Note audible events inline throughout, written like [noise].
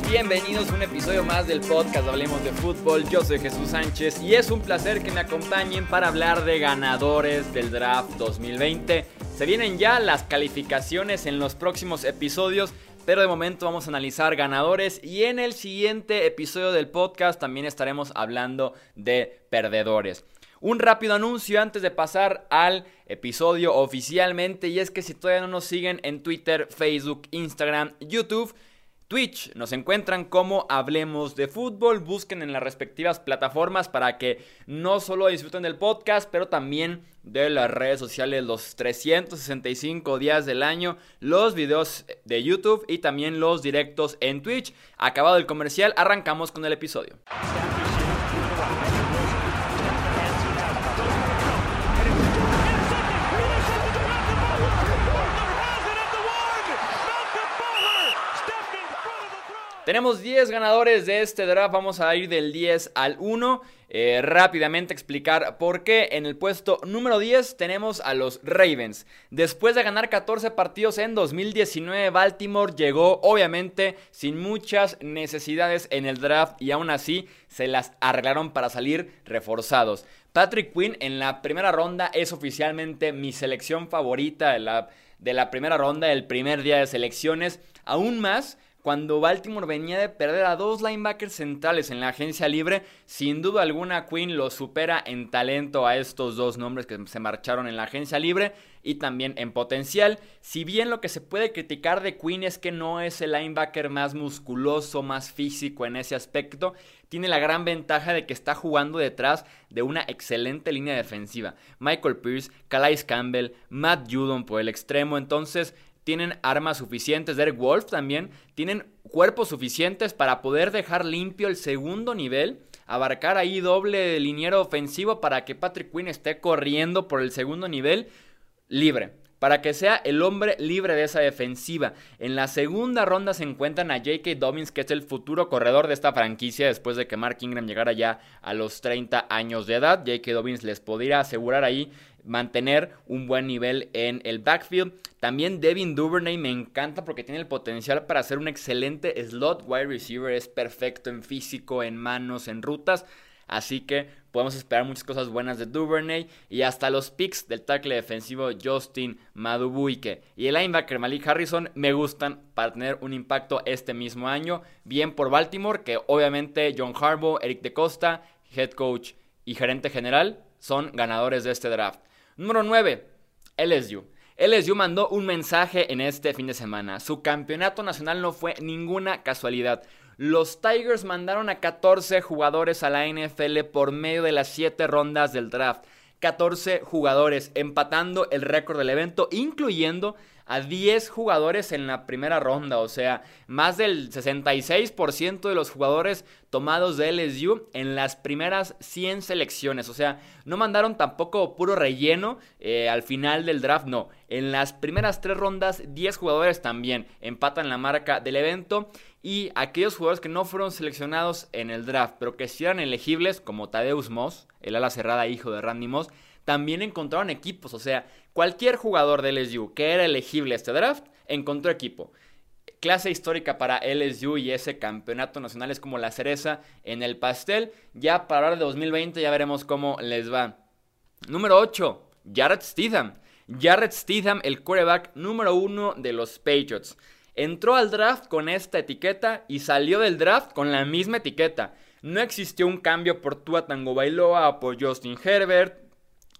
Bienvenidos a un episodio más del podcast Hablemos de Fútbol. Yo soy Jesús Sánchez y es un placer que me acompañen para hablar de ganadores del draft 2020. Se vienen ya las calificaciones en los próximos episodios, pero de momento vamos a analizar ganadores y en el siguiente episodio del podcast también estaremos hablando de perdedores. Un rápido anuncio antes de pasar al episodio oficialmente y es que si todavía no nos siguen en Twitter, Facebook, Instagram, YouTube, Twitch. Nos encuentran como Hablemos de Fútbol. Busquen en las respectivas plataformas para que no solo disfruten del podcast, pero también de las redes sociales los 365 días del año, los videos de YouTube y también los directos en Twitch. Acabado el comercial, arrancamos con el episodio. Tenemos 10 ganadores de este draft, vamos a ir del 10 al 1. Eh, rápidamente explicar por qué. En el puesto número 10 tenemos a los Ravens. Después de ganar 14 partidos en 2019, Baltimore llegó obviamente sin muchas necesidades en el draft y aún así se las arreglaron para salir reforzados. Patrick Quinn en la primera ronda es oficialmente mi selección favorita de la, de la primera ronda, el primer día de selecciones. Aún más cuando Baltimore venía de perder a dos linebackers centrales en la agencia libre, sin duda alguna Quinn lo supera en talento a estos dos nombres que se marcharon en la agencia libre y también en potencial. Si bien lo que se puede criticar de Quinn es que no es el linebacker más musculoso, más físico en ese aspecto, tiene la gran ventaja de que está jugando detrás de una excelente línea defensiva. Michael Pierce, Calais Campbell, Matt Judon por el extremo, entonces tienen armas suficientes. Derek Wolf también tienen cuerpos suficientes para poder dejar limpio el segundo nivel. Abarcar ahí doble liniero ofensivo para que Patrick Quinn esté corriendo por el segundo nivel libre. Para que sea el hombre libre de esa defensiva. En la segunda ronda se encuentran a J.K. Dobbins, que es el futuro corredor de esta franquicia después de que Mark Ingram llegara ya a los 30 años de edad. J.K. Dobbins les podría asegurar ahí mantener un buen nivel en el backfield. También Devin Duvernay me encanta porque tiene el potencial para ser un excelente slot wide receiver. Es perfecto en físico, en manos, en rutas. Así que podemos esperar muchas cosas buenas de Duvernay y hasta los picks del tackle defensivo Justin Madubuike y el linebacker Malik Harrison me gustan para tener un impacto este mismo año. Bien por Baltimore, que obviamente John Harbaugh, Eric de Costa, head coach y gerente general son ganadores de este draft. Número 9, LSU. LSU mandó un mensaje en este fin de semana. Su campeonato nacional no fue ninguna casualidad. Los Tigers mandaron a 14 jugadores a la NFL por medio de las 7 rondas del draft. 14 jugadores, empatando el récord del evento, incluyendo a 10 jugadores en la primera ronda, o sea, más del 66% de los jugadores tomados de LSU en las primeras 100 selecciones, o sea, no mandaron tampoco puro relleno eh, al final del draft, no, en las primeras 3 rondas 10 jugadores también empatan la marca del evento y aquellos jugadores que no fueron seleccionados en el draft, pero que sí eran elegibles, como Tadeus Moss, el ala cerrada hijo de Randy Moss, también encontraron equipos. O sea, cualquier jugador de LSU que era elegible a este draft encontró equipo. Clase histórica para LSU y ese campeonato nacional es como la cereza en el pastel. Ya para hablar de 2020 ya veremos cómo les va. Número 8, Jared Stidham. Jared Stidham, el quarterback número uno de los Patriots. Entró al draft con esta etiqueta y salió del draft con la misma etiqueta. No existió un cambio por Tua Tango Bailoa o por Justin Herbert.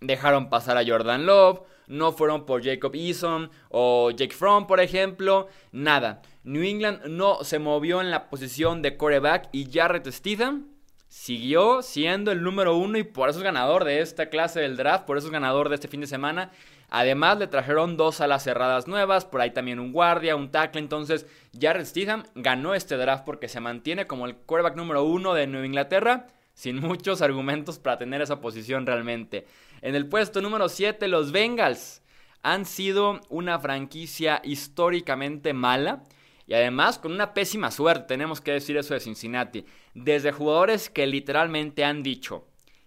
Dejaron pasar a Jordan Love, no fueron por Jacob Eason o Jake Fromm, por ejemplo, nada. New England no se movió en la posición de coreback y Jarrett Stidham siguió siendo el número uno y por eso es ganador de esta clase del draft, por eso es ganador de este fin de semana. Además le trajeron dos alas cerradas nuevas, por ahí también un guardia, un tackle, entonces Jarrett Stidham ganó este draft porque se mantiene como el quarterback número uno de Nueva Inglaterra sin [laughs] muchos argumentos para tener esa posición realmente. En el puesto número 7, los Bengals han sido una franquicia históricamente mala. Y además con una pésima suerte, tenemos que decir eso de Cincinnati. Desde jugadores que literalmente han dicho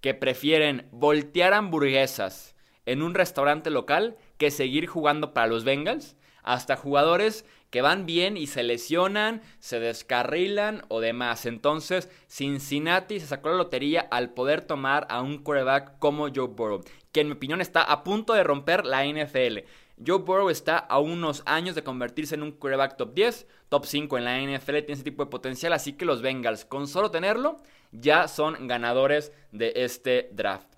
que prefieren voltear hamburguesas en un restaurante local que seguir jugando para los Bengals, hasta jugadores que van bien y se lesionan, se descarrilan o demás. Entonces, Cincinnati se sacó la lotería al poder tomar a un quarterback como Joe Burrow, que en mi opinión está a punto de romper la NFL. Joe Burrow está a unos años de convertirse en un quarterback top 10, top 5 en la NFL, tiene ese tipo de potencial, así que los Bengals, con solo tenerlo, ya son ganadores de este draft.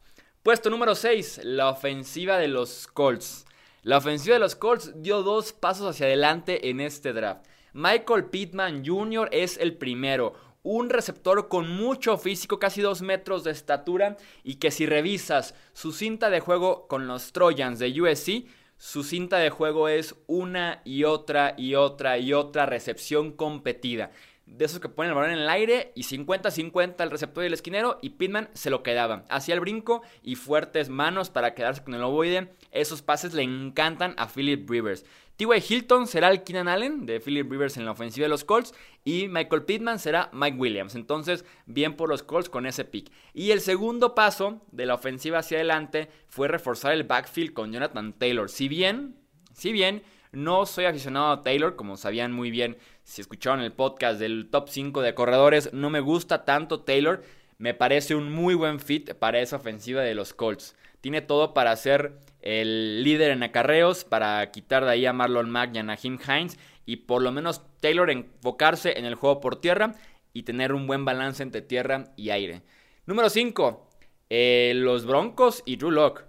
Puesto número 6, la ofensiva de los Colts. La ofensiva de los Colts dio dos pasos hacia adelante en este draft. Michael Pittman Jr. es el primero, un receptor con mucho físico, casi dos metros de estatura, y que si revisas su cinta de juego con los Trojans de USC, su cinta de juego es una y otra y otra y otra recepción competida de esos que ponen el balón en el aire y 50-50 el receptor y el esquinero y Pittman se lo quedaba. Hacía el brinco y fuertes manos para quedarse con el ovoide. Esos pases le encantan a Philip Rivers. T.Y. Hilton será el Keenan Allen de Philip Rivers en la ofensiva de los Colts y Michael Pittman será Mike Williams. Entonces, bien por los Colts con ese pick. Y el segundo paso de la ofensiva hacia adelante fue reforzar el backfield con Jonathan Taylor. Si bien, si bien no soy aficionado a Taylor, como sabían muy bien si escucharon el podcast del top 5 de corredores, no me gusta tanto Taylor. Me parece un muy buen fit para esa ofensiva de los Colts. Tiene todo para ser el líder en acarreos, para quitar de ahí a Marlon Mack y a Naheem Hines. Y por lo menos Taylor enfocarse en el juego por tierra y tener un buen balance entre tierra y aire. Número 5. Eh, los Broncos y Drew Locke.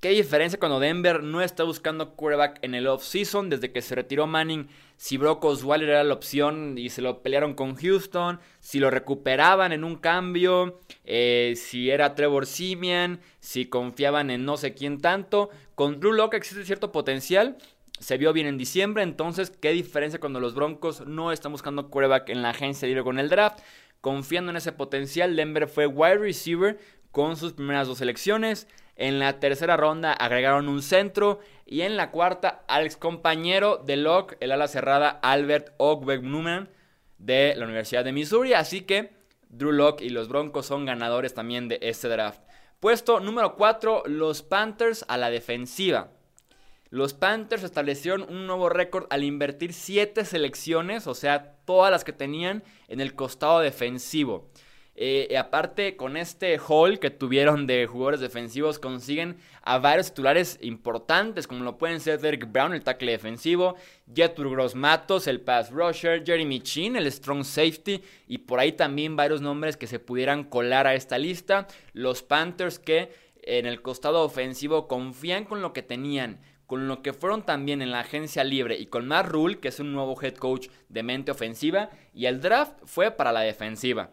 ¿Qué diferencia cuando Denver no está buscando quarterback en el off-season? Desde que se retiró Manning, si Brock Osweiler era la opción y se lo pelearon con Houston, si lo recuperaban en un cambio, eh, si era Trevor Simeon, si confiaban en no sé quién tanto. Con Drew Locke existe cierto potencial, se vio bien en diciembre, entonces, ¿qué diferencia cuando los Broncos no están buscando quarterback en la agencia libre con el draft? Confiando en ese potencial, Denver fue wide receiver con sus primeras dos selecciones. En la tercera ronda agregaron un centro. Y en la cuarta, al ex compañero de Locke, el ala cerrada Albert Ogbegnuman de la Universidad de Missouri. Así que Drew Locke y los Broncos son ganadores también de este draft. Puesto número 4, los Panthers a la defensiva. Los Panthers establecieron un nuevo récord al invertir 7 selecciones, o sea, todas las que tenían en el costado defensivo. Eh, aparte, con este haul que tuvieron de jugadores defensivos, consiguen a varios titulares importantes, como lo pueden ser Derek Brown, el tackle defensivo, Jetur Gross Matos, el pass rusher, Jeremy Chin, el strong safety, y por ahí también varios nombres que se pudieran colar a esta lista. Los Panthers que en el costado ofensivo confían con lo que tenían, con lo que fueron también en la agencia libre y con Matt Rule, que es un nuevo head coach de mente ofensiva, y el draft fue para la defensiva.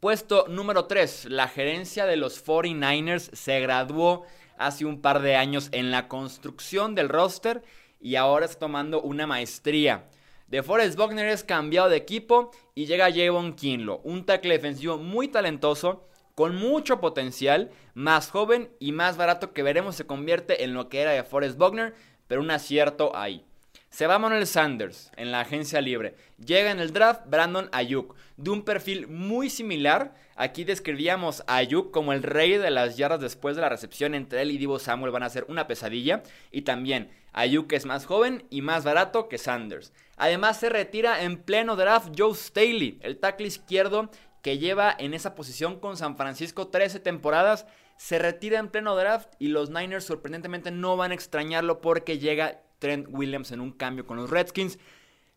Puesto número 3. La gerencia de los 49ers se graduó hace un par de años en la construcción del roster y ahora está tomando una maestría. De Forrest Buckner es cambiado de equipo y llega Javon Kinlo, un tackle defensivo muy talentoso, con mucho potencial, más joven y más barato que veremos se convierte en lo que era de Forrest Buckner, pero un acierto ahí. Se va Manuel Sanders en la agencia libre. Llega en el draft Brandon Ayuk, de un perfil muy similar. Aquí describíamos a Ayuk como el rey de las yardas después de la recepción. Entre él y Divo Samuel van a ser una pesadilla. Y también Ayuk es más joven y más barato que Sanders. Además se retira en pleno draft Joe Staley, el tackle izquierdo que lleva en esa posición con San Francisco 13 temporadas. Se retira en pleno draft y los Niners sorprendentemente no van a extrañarlo porque llega Trent Williams en un cambio con los Redskins.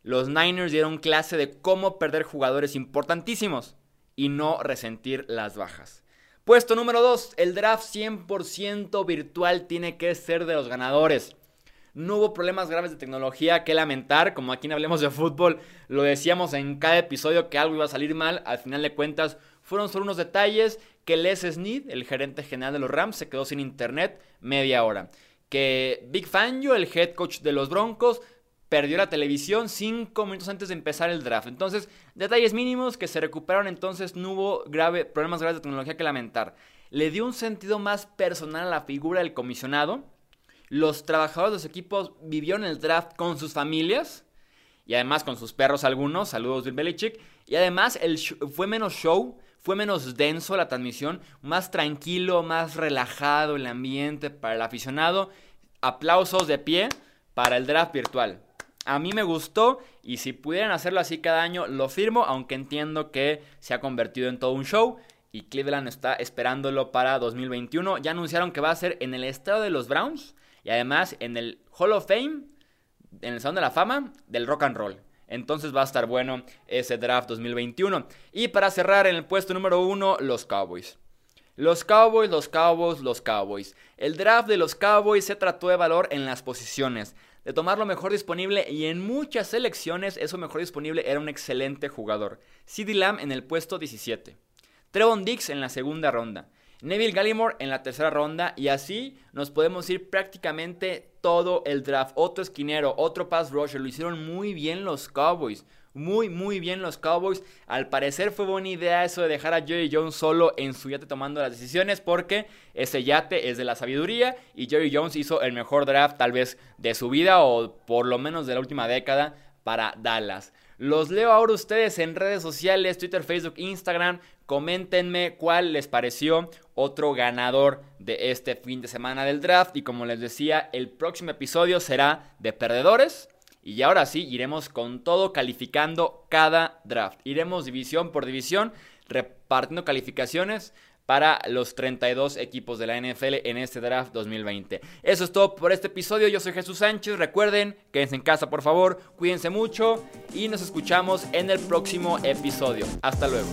Los Niners dieron clase de cómo perder jugadores importantísimos y no resentir las bajas. Puesto número 2, el draft 100% virtual tiene que ser de los ganadores. No hubo problemas graves de tecnología que lamentar, como aquí en Hablemos de Fútbol lo decíamos en cada episodio que algo iba a salir mal, al final de cuentas fueron solo unos detalles que Les Snead, el gerente general de los Rams, se quedó sin internet media hora que Big Fangio, el head coach de los Broncos, perdió la televisión cinco minutos antes de empezar el draft. Entonces, detalles mínimos que se recuperaron, entonces no hubo grave, problemas graves de tecnología que lamentar. Le dio un sentido más personal a la figura del comisionado. Los trabajadores de los equipos vivieron el draft con sus familias y además con sus perros algunos. Saludos Bill Belichick. Y además el fue menos show, fue menos denso la transmisión, más tranquilo, más relajado el ambiente para el aficionado. Aplausos de pie para el draft virtual. A mí me gustó y si pudieran hacerlo así cada año, lo firmo, aunque entiendo que se ha convertido en todo un show y Cleveland está esperándolo para 2021. Ya anunciaron que va a ser en el estado de los Browns y además en el Hall of Fame, en el Salón de la Fama del Rock and Roll. Entonces va a estar bueno ese draft 2021. Y para cerrar en el puesto número uno, los Cowboys. Los Cowboys, los Cowboys, los Cowboys. El draft de los Cowboys se trató de valor en las posiciones de tomar lo mejor disponible y en muchas selecciones eso mejor disponible era un excelente jugador. CD Lamb en el puesto 17. Trevon Dix en la segunda ronda. Neville Gallimore en la tercera ronda y así nos podemos ir prácticamente todo el draft. Otro esquinero, otro pass rusher, lo hicieron muy bien los Cowboys. Muy, muy bien los Cowboys. Al parecer fue buena idea eso de dejar a Jerry Jones solo en su yate tomando las decisiones porque ese yate es de la sabiduría y Jerry Jones hizo el mejor draft tal vez de su vida o por lo menos de la última década para Dallas. Los leo ahora ustedes en redes sociales, Twitter, Facebook, Instagram. Coméntenme cuál les pareció otro ganador de este fin de semana del draft. Y como les decía, el próximo episodio será de perdedores. Y ahora sí, iremos con todo calificando cada draft. Iremos división por división, repartiendo calificaciones para los 32 equipos de la NFL en este draft 2020. Eso es todo por este episodio. Yo soy Jesús Sánchez. Recuerden, quédense en casa por favor, cuídense mucho y nos escuchamos en el próximo episodio. Hasta luego.